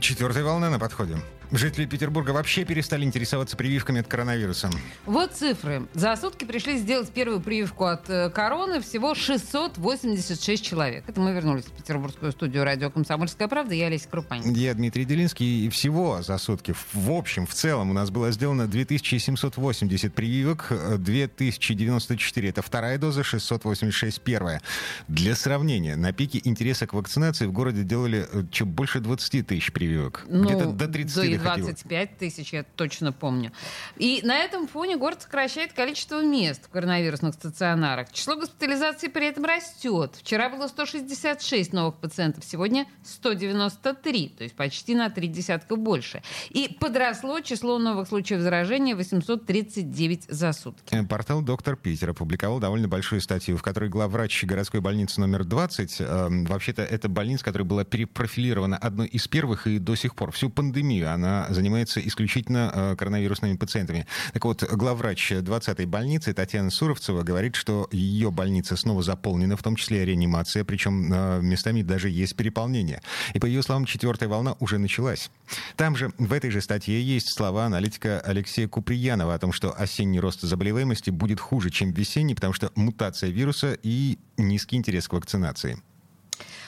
Четвертая волна на подходе. Жители Петербурга вообще перестали интересоваться прививками от коронавируса. Вот цифры. За сутки пришли сделать первую прививку от э, короны всего 686 человек. Это мы вернулись в петербургскую студию радио «Комсомольская правда». Я Олеся Крупанин. Я Дмитрий Делинский. И всего за сутки, в общем, в целом, у нас было сделано 2780 прививок, 2094 это вторая доза, 686 первая. Для сравнения, на пике интереса к вакцинации в городе делали э, чуть больше 20 тысяч прививок. Ну, Где-то до 30 да и доходило. 25 тысяч, я точно помню. И на этом фоне город сокращает количество мест в коронавирусных стационарах. Число госпитализаций при этом растет. Вчера было 166 новых пациентов, сегодня 193, то есть почти на три десятка больше. И подросло число новых случаев заражения 839 за сутки. Э, Портал «Доктор Питер» опубликовал довольно большую статью, в которой главврач городской больницы номер 20, э, вообще-то это больница, которая была перепрофилирована одной из первых и до сих пор, всю пандемию она занимается исключительно э, коронавирусными пациентами. Так вот, главврач 20-й больницы Татьяна Суровцева говорит, что ее больница снова заполнена, в том числе реанимация, причем э, местами даже есть переполнение. И по ее словам, четвертая волна уже началась. Там же, в этой же статье, есть слова аналитика Алексея Куприянова о том, что осенний рост заболеваемости будет хуже, чем весенний, потому что мутация вируса и низкий интерес к вакцинации.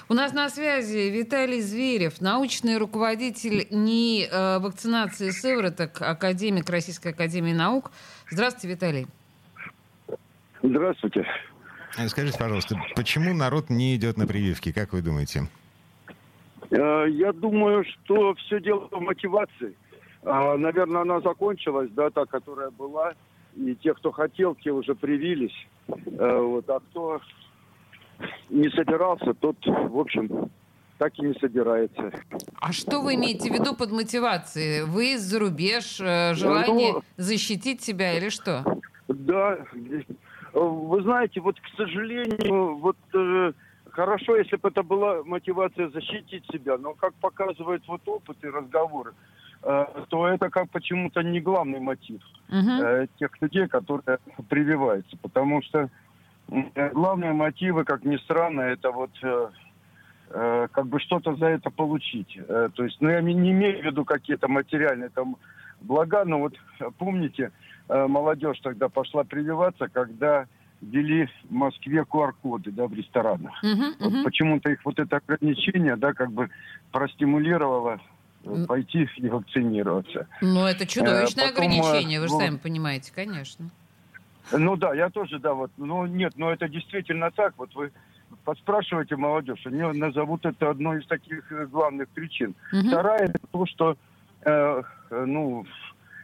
У нас на связи Виталий Зверев, научный руководитель НИИ э, вакцинации сывороток, академик Российской Академии Наук. Здравствуйте, Виталий. Здравствуйте. Э, Скажите, пожалуйста, почему народ не идет на прививки, как вы думаете? Э, Я думаю, что все дело в мотивации. А, Наверное, она закончилась, да, та, которая была. И те, кто хотел, те уже привились. Э, Вот. А кто не собирался, тот, в общем, так и не собирается. А что вы имеете в виду под мотивацией? Вы за рубеж, э, желание Ну, защитить себя или что? Да, вы знаете, вот, к сожалению, вот э, хорошо, если бы это была мотивация защитить себя, но как показывает вот опыт и разговоры, э, то это как почему-то не главный мотив Мгм. э, тех людей, которые прививаются. Потому что главные мотивы, как ни странно, это вот э, э, как бы что-то за это получить. Э, то есть, ну, я не имею в виду какие-то материальные там блага, но вот помните, э, молодежь тогда пошла прививаться, когда ввели в Москве QR-коды, да, в ресторанах. Мгм, Вот мгм. почему-то их вот это ограничение, да, как бы простимулировало пойти и вакцинироваться. Ну, это чудовищное потом, ограничение, вы же вот- сами понимаете, конечно. Ну да, я тоже, да, вот, ну нет, но это действительно так, вот вы подспрашиваете молодежь, они назовут это одной из таких э, главных причин. Мгм. Вторая это то, что, э, э, ну,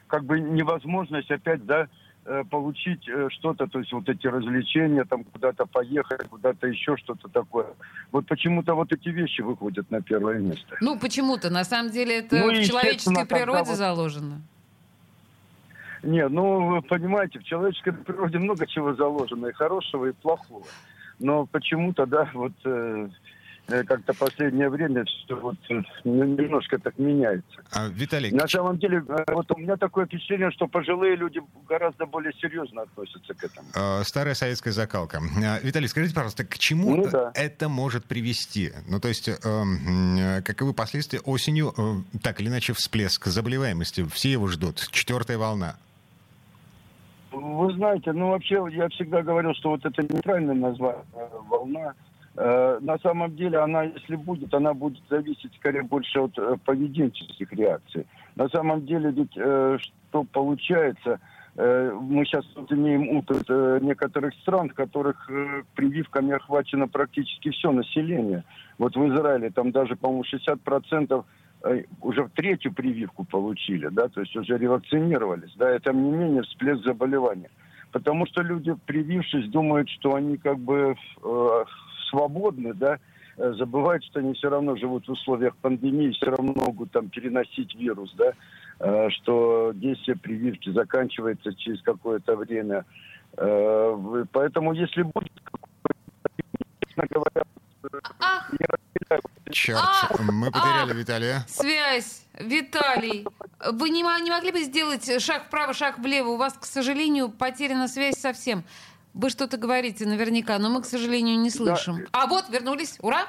как бы невозможность опять, да, э, получить что-то, то есть вот эти развлечения, там куда-то поехать, куда-то еще что-то такое. Вот почему-то вот эти вещи выходят на первое место. Ну, почему-то. На самом деле это Ну, в человеческой природе вот- заложено. Не, ну, вы понимаете, в человеческой природе много чего заложено, и хорошего, и плохого. Но почему-то, да, вот э, э, как-то последнее время все вот э, немножко так меняется. А, Виталий, На самом деле, э, вот у меня такое впечатление, что пожилые люди гораздо более серьезно относятся к этому. э, старая советская закалка. А, Виталий, скажите, пожалуйста, к чему Ну да. это может привести? Ну, то есть, э, м, э, каковы последствия осенью, э, так или иначе, всплеск заболеваемости? Все его ждут. Четвертая волна. Вы знаете, ну вообще я всегда говорил, что вот это нейтральное название э, волна. Э, на самом деле она, если будет, она будет зависеть скорее больше от э, поведенческих реакций. На самом деле ведь что получается, мы сейчас вот имеем опыт некоторых стран, в которых прививками охвачено практически все население. Вот в Израиле там даже, по-моему, 60% э, уже в третью прививку получили, да, то есть уже ревакцинировались, да, и тем не менее всплеск заболевания. Потому что люди, привившись, думают, что они как бы э, свободны, да, э, забывают, что они все равно живут в условиях пандемии, все равно могут там переносить вирус, да, э, что действие прививки заканчивается через какое-то время. Э, поэтому если будет честно говоря, э, Ах, Черт, Ах, мы потеряли ах. Виталия. связь. Виталий, вы не, не могли бы сделать шаг вправо, шаг влево? У вас, к сожалению, потеряна связь совсем. Вы что-то говорите наверняка, но мы, к сожалению, не слышим. А вот, вернулись. Ура!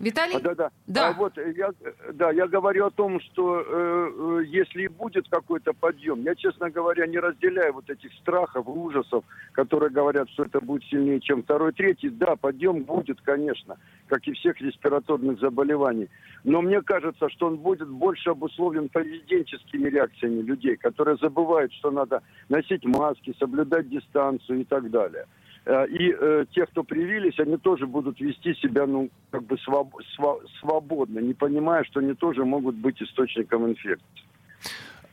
Виталий? А, да, да. Да. А вот я, да, я говорю о том, что э, э, если и будет какой-то подъем, я, честно говоря, не разделяю вот этих страхов, ужасов, которые говорят, что это будет сильнее, чем второй, третий. Да, подъем будет, конечно, как и всех респираторных заболеваний. Но мне кажется, что он будет больше обусловлен поведенческими реакциями людей, которые забывают, что надо носить маски, соблюдать дистанцию и так далее. Э, И э, те, кто привились, они тоже будут вести себя, ну, как бы своб- сва- свободно, не понимая, что они тоже могут быть источником инфекции.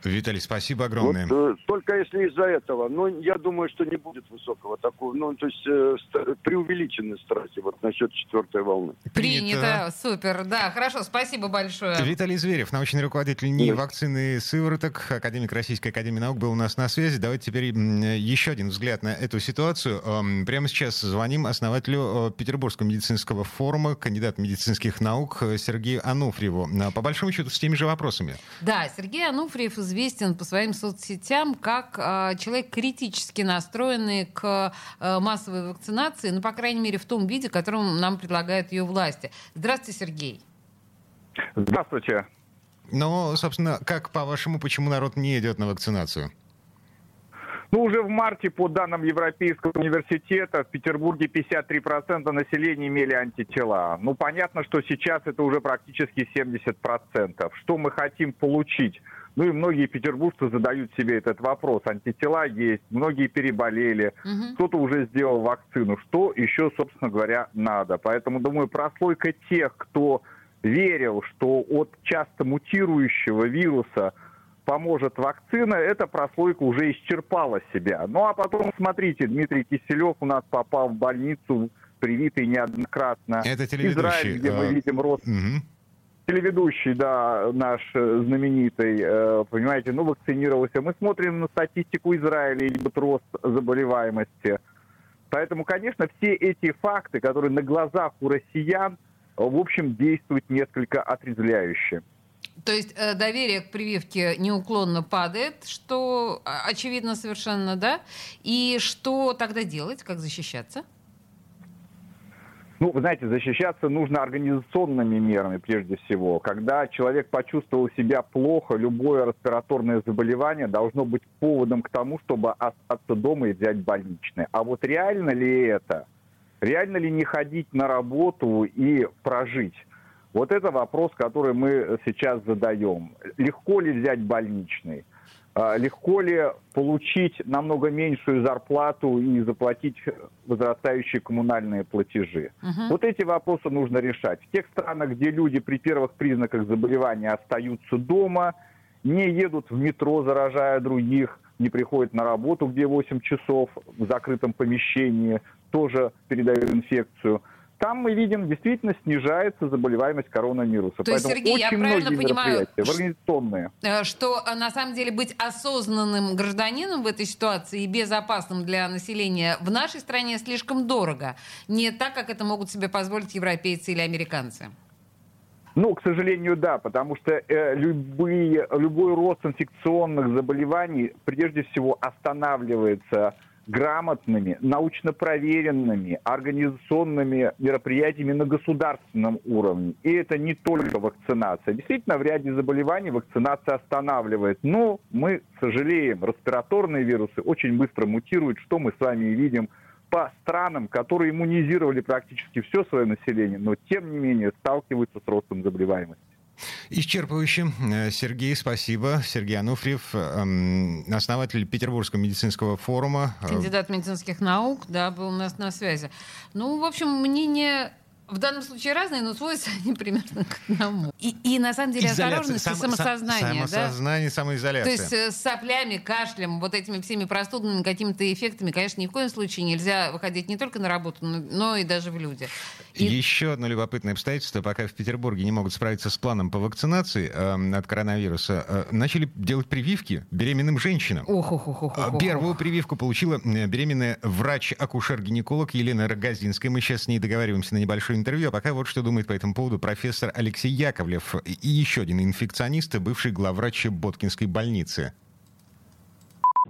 Виталий, спасибо Вот, огромное. э, только если из-за этого. Но я думаю, что не будет высокого такого, ну, то есть э, ст- преувеличенные страхи вот насчет четвертой волны. Принято. Супер. Да, хорошо. Спасибо большое. Виталий Зверев, научный руководитель НИИ вакцины и сывороток, академик Российской Академии Наук, был у нас на связи. Давайте теперь еще один взгляд на эту ситуацию. Прямо сейчас звоним основателю э, Петербургского медицинского форума, кандидат медицинских наук э, Сергею Ануфриеву. Э, По большому счету, с теми же вопросами. Да, Сергей Ануфриев известен по своим соцсетям как э, человек критически настроенный к э, массовой вакцинации, ну, по крайней мере, в том виде, в котором нам предлагают ее власти. Здравствуйте, Сергей. Здравствуйте. Но, собственно, как по-вашему, почему народ не идет на вакцинацию? Ну, уже в марте, по данным Европейского университета, в Петербурге 53% населения имели антитела. Ну, понятно, что сейчас это уже практически 70%. Что мы хотим получить? Ну и многие петербуржцы задают себе этот вопрос. Антитела есть, многие переболели, Мгм. кто-то уже сделал вакцину. Что еще, собственно говоря, надо? Поэтому, думаю, прослойка тех, кто верил, что от часто мутирующего вируса поможет вакцина, эта прослойка уже исчерпала себя. Ну а потом, смотрите, Дмитрий Киселев у нас попал в больницу, привитый неоднократно. Это телеведущий, Израиль, где мы э, видим рост Мгм. Телеведущий, да, наш э, знаменитый, э, понимаете, ну, вакцинировался. Мы смотрим на статистику Израиля, идет рост заболеваемости. Поэтому, конечно, все эти факты, которые на глазах у россиян, в общем, действуют несколько отрезвляюще. То есть э, доверие к прививке неуклонно падает, что очевидно совершенно, да? И что тогда делать, как защищаться? Ну, вы знаете, защищаться нужно организационными мерами прежде всего. Когда человек почувствовал себя плохо, любое респираторное заболевание должно быть поводом к тому, чтобы остаться дома и взять больничное. А вот реально ли это? Реально ли не ходить на работу и прожить? Вот это вопрос, который мы сейчас задаем. Легко ли взять больничный? А, Легко ли получить намного меньшую зарплату и заплатить возрастающие коммунальные платежи? Мгм. Вот эти вопросы нужно решать. В тех странах, где люди при первых признаках заболевания остаются дома, не едут в метро, заражая других, не приходят на работу, где 8 часов в закрытом помещении, тоже передают инфекцию. Там мы видим, действительно снижается заболеваемость коронавируса. То есть, Сергей, я правильно понимаю, организационные. Э, Что э, на самом деле быть осознанным гражданином в этой ситуации и безопасным для населения в нашей стране слишком дорого. Не так, как это могут себе позволить европейцы или американцы. Ну, к сожалению, да, потому что э, любые, любой рост инфекционных заболеваний прежде всего останавливается грамотными, научно проверенными, организационными мероприятиями на государственном уровне. И это не только вакцинация. Действительно, в ряде заболеваний вакцинация останавливает. Но мы сожалеем, респираторные вирусы очень быстро мутируют, что мы с вами и видим по странам, которые иммунизировали практически все свое население, но тем не менее сталкиваются с ростом заболеваемости. Исчерпывающе. Э, Сергей, спасибо. Сергей Ануфриев, эм, основатель Петербургского медицинского форума. Э, Кандидат медицинских наук, да, был у нас на связи. Ну, в общем, мнение в данном случае разные, но сводятся они примерно к одному. И, и на самом деле изоляция, осторожность и сам- самосознание, сам- да? Самосознание, То самоизоляция. есть э, с соплями, кашлем, вот этими всеми простудными какими-то эффектами, конечно, ни в коем случае нельзя выходить не только на работу, но, но и даже в люди. И- Еще одно любопытное обстоятельство. Пока в Петербурге не могут справиться с планом по вакцинации эм, от коронавируса, э, начали делать прививки беременным женщинам. Ох, ох, ох, ох, ох. Первую прививку получила э, беременная врач-акушер-гинеколог Елена Рогозинская. Мы сейчас с ней договариваемся на небольшой интервью. А пока вот что думает по этому поводу профессор Алексей Яковлев и еще один инфекционист, бывший главврач Боткинской больницы.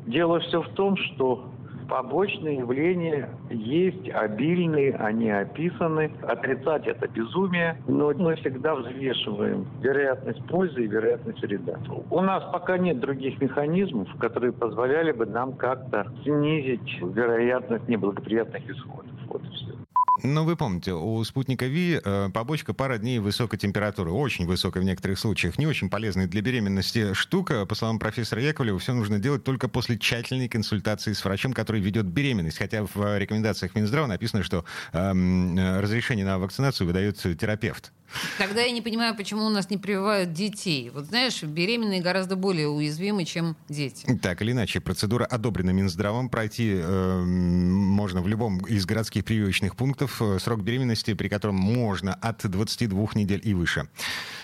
Дело все в том, что побочные явления есть, обильные, они описаны. Отрицать это безумие, но мы всегда взвешиваем вероятность пользы и вероятность вреда. У нас пока нет других механизмов, которые позволяли бы нам как-то снизить вероятность неблагоприятных исходов. Вот и все. Ну, вы помните, у спутника Ви э, побочка пара дней высокой температуры, очень высокой в некоторых случаях, не очень полезная для беременности штука. По словам профессора Яковлева, все нужно делать только после тщательной консультации с врачом, который ведет беременность. Хотя в рекомендациях Минздрава написано, что эм, э, разрешение на вакцинацию выдает терапевт. Тогда я не понимаю, почему у нас не прививают детей. Вот знаешь, беременные гораздо более уязвимы, чем дети. Так или иначе, процедура одобрена Минздравом. Пройти э, можно в любом из городских прививочных пунктов. Срок беременности, при котором можно от 22 недель и выше.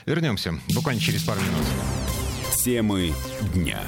Вернемся буквально через пару минут. Темы дня.